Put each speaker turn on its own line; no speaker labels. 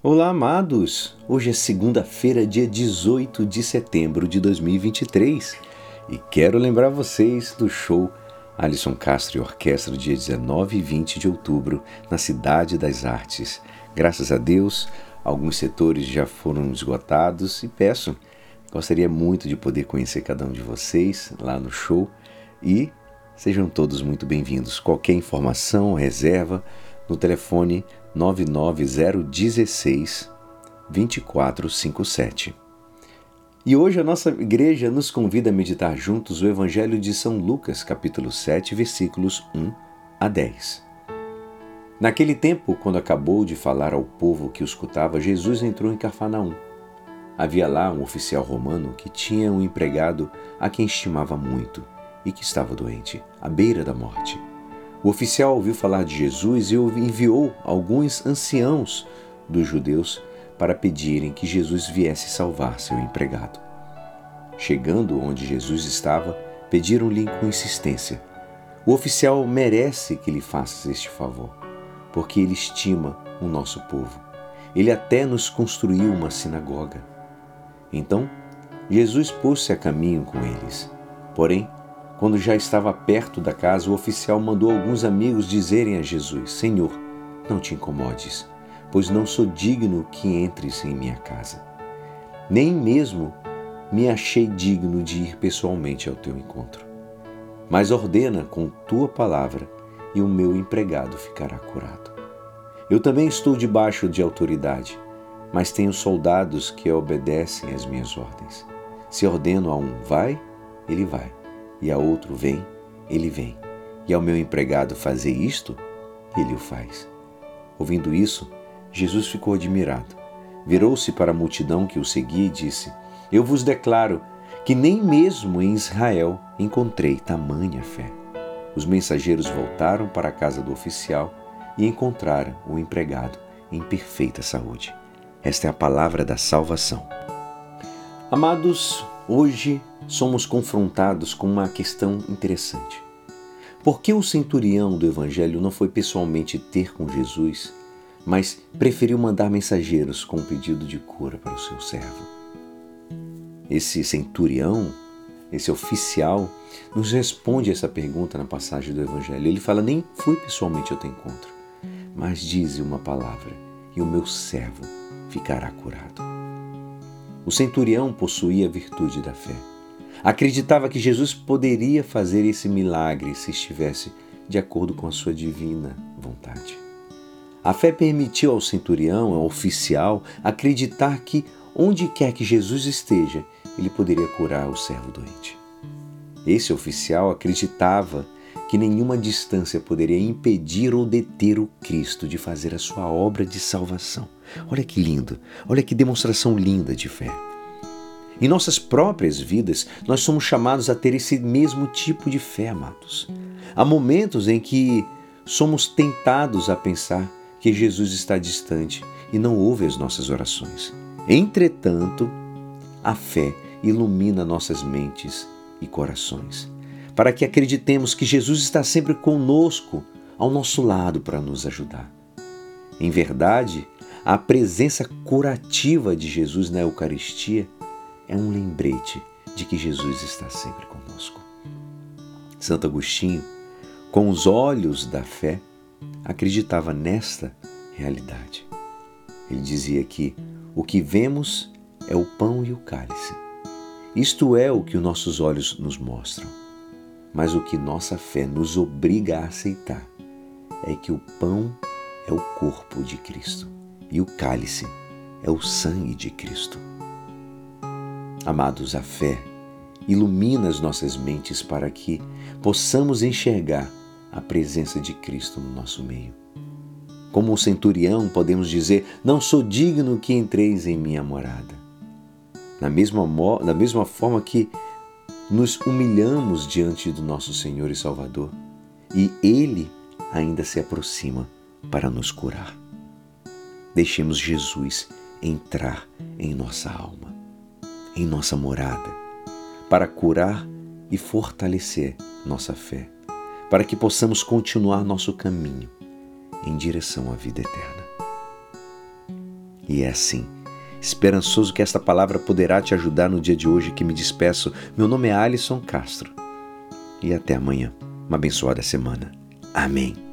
Olá, amados! Hoje é segunda-feira, dia 18 de setembro de 2023 e quero lembrar vocês do show Alisson Castro e Orquestra, dia 19 e 20 de outubro, na Cidade das Artes. Graças a Deus, alguns setores já foram esgotados e peço, gostaria muito de poder conhecer cada um de vocês lá no show e sejam todos muito bem-vindos. Qualquer informação, reserva, no telefone 99016 2457. E hoje a nossa igreja nos convida a meditar juntos o Evangelho de São Lucas, capítulo 7, versículos 1 a 10. Naquele tempo, quando acabou de falar ao povo que o escutava, Jesus entrou em Cafarnaum. Havia lá um oficial romano que tinha um empregado a quem estimava muito e que estava doente, à beira da morte. O oficial ouviu falar de Jesus e enviou alguns anciãos dos judeus para pedirem que Jesus viesse salvar seu empregado. Chegando onde Jesus estava, pediram-lhe com insistência: O oficial merece que lhe faças este favor, porque ele estima o nosso povo. Ele até nos construiu uma sinagoga. Então, Jesus pôs-se a caminho com eles. Porém, quando já estava perto da casa, o oficial mandou alguns amigos dizerem a Jesus: Senhor, não te incomodes, pois não sou digno que entres em minha casa. Nem mesmo me achei digno de ir pessoalmente ao teu encontro. Mas ordena com tua palavra, e o meu empregado ficará curado. Eu também estou debaixo de autoridade, mas tenho soldados que obedecem às minhas ordens. Se ordeno a um vai, ele vai e a outro vem, ele vem, e ao meu empregado fazer isto, ele o faz. Ouvindo isso, Jesus ficou admirado. Virou-se para a multidão que o seguia e disse: Eu vos declaro que nem mesmo em Israel encontrei tamanha fé. Os mensageiros voltaram para a casa do oficial e encontraram o empregado em perfeita saúde. Esta é a palavra da salvação. Amados, hoje somos confrontados com uma questão interessante. Por que o centurião do Evangelho não foi pessoalmente ter com Jesus, mas preferiu mandar mensageiros com um pedido de cura para o seu servo? Esse centurião, esse oficial, nos responde essa pergunta na passagem do Evangelho. Ele fala: Nem fui pessoalmente ao teu encontro, mas dize uma palavra e o meu servo ficará curado. O centurião possuía a virtude da fé. Acreditava que Jesus poderia fazer esse milagre se estivesse de acordo com a sua divina vontade. A fé permitiu ao centurião, ao oficial, acreditar que onde quer que Jesus esteja, ele poderia curar o servo doente. Esse oficial acreditava que nenhuma distância poderia impedir ou deter o Cristo de fazer a sua obra de salvação. Olha que lindo, olha que demonstração linda de fé. Em nossas próprias vidas, nós somos chamados a ter esse mesmo tipo de fé, amados. Há momentos em que somos tentados a pensar que Jesus está distante e não ouve as nossas orações. Entretanto, a fé ilumina nossas mentes e corações, para que acreditemos que Jesus está sempre conosco, ao nosso lado, para nos ajudar. Em verdade, a presença curativa de Jesus na Eucaristia é um lembrete de que Jesus está sempre conosco. Santo Agostinho, com os olhos da fé, acreditava nesta realidade. Ele dizia que o que vemos é o pão e o cálice. Isto é o que os nossos olhos nos mostram. Mas o que nossa fé nos obriga a aceitar é que o pão é o corpo de Cristo e o cálice é o sangue de Cristo. Amados, a fé ilumina as nossas mentes para que possamos enxergar a presença de Cristo no nosso meio. Como o centurião, podemos dizer: Não sou digno que entreis em minha morada. Da mesma, mesma forma que nos humilhamos diante do nosso Senhor e Salvador, e Ele ainda se aproxima para nos curar. Deixemos Jesus entrar em nossa alma, em nossa morada, para curar e fortalecer nossa fé, para que possamos continuar nosso caminho em direção à vida eterna. E é assim. Esperançoso que esta palavra poderá te ajudar no dia de hoje que me despeço. Meu nome é Alisson Castro. E até amanhã. Uma abençoada semana. Amém.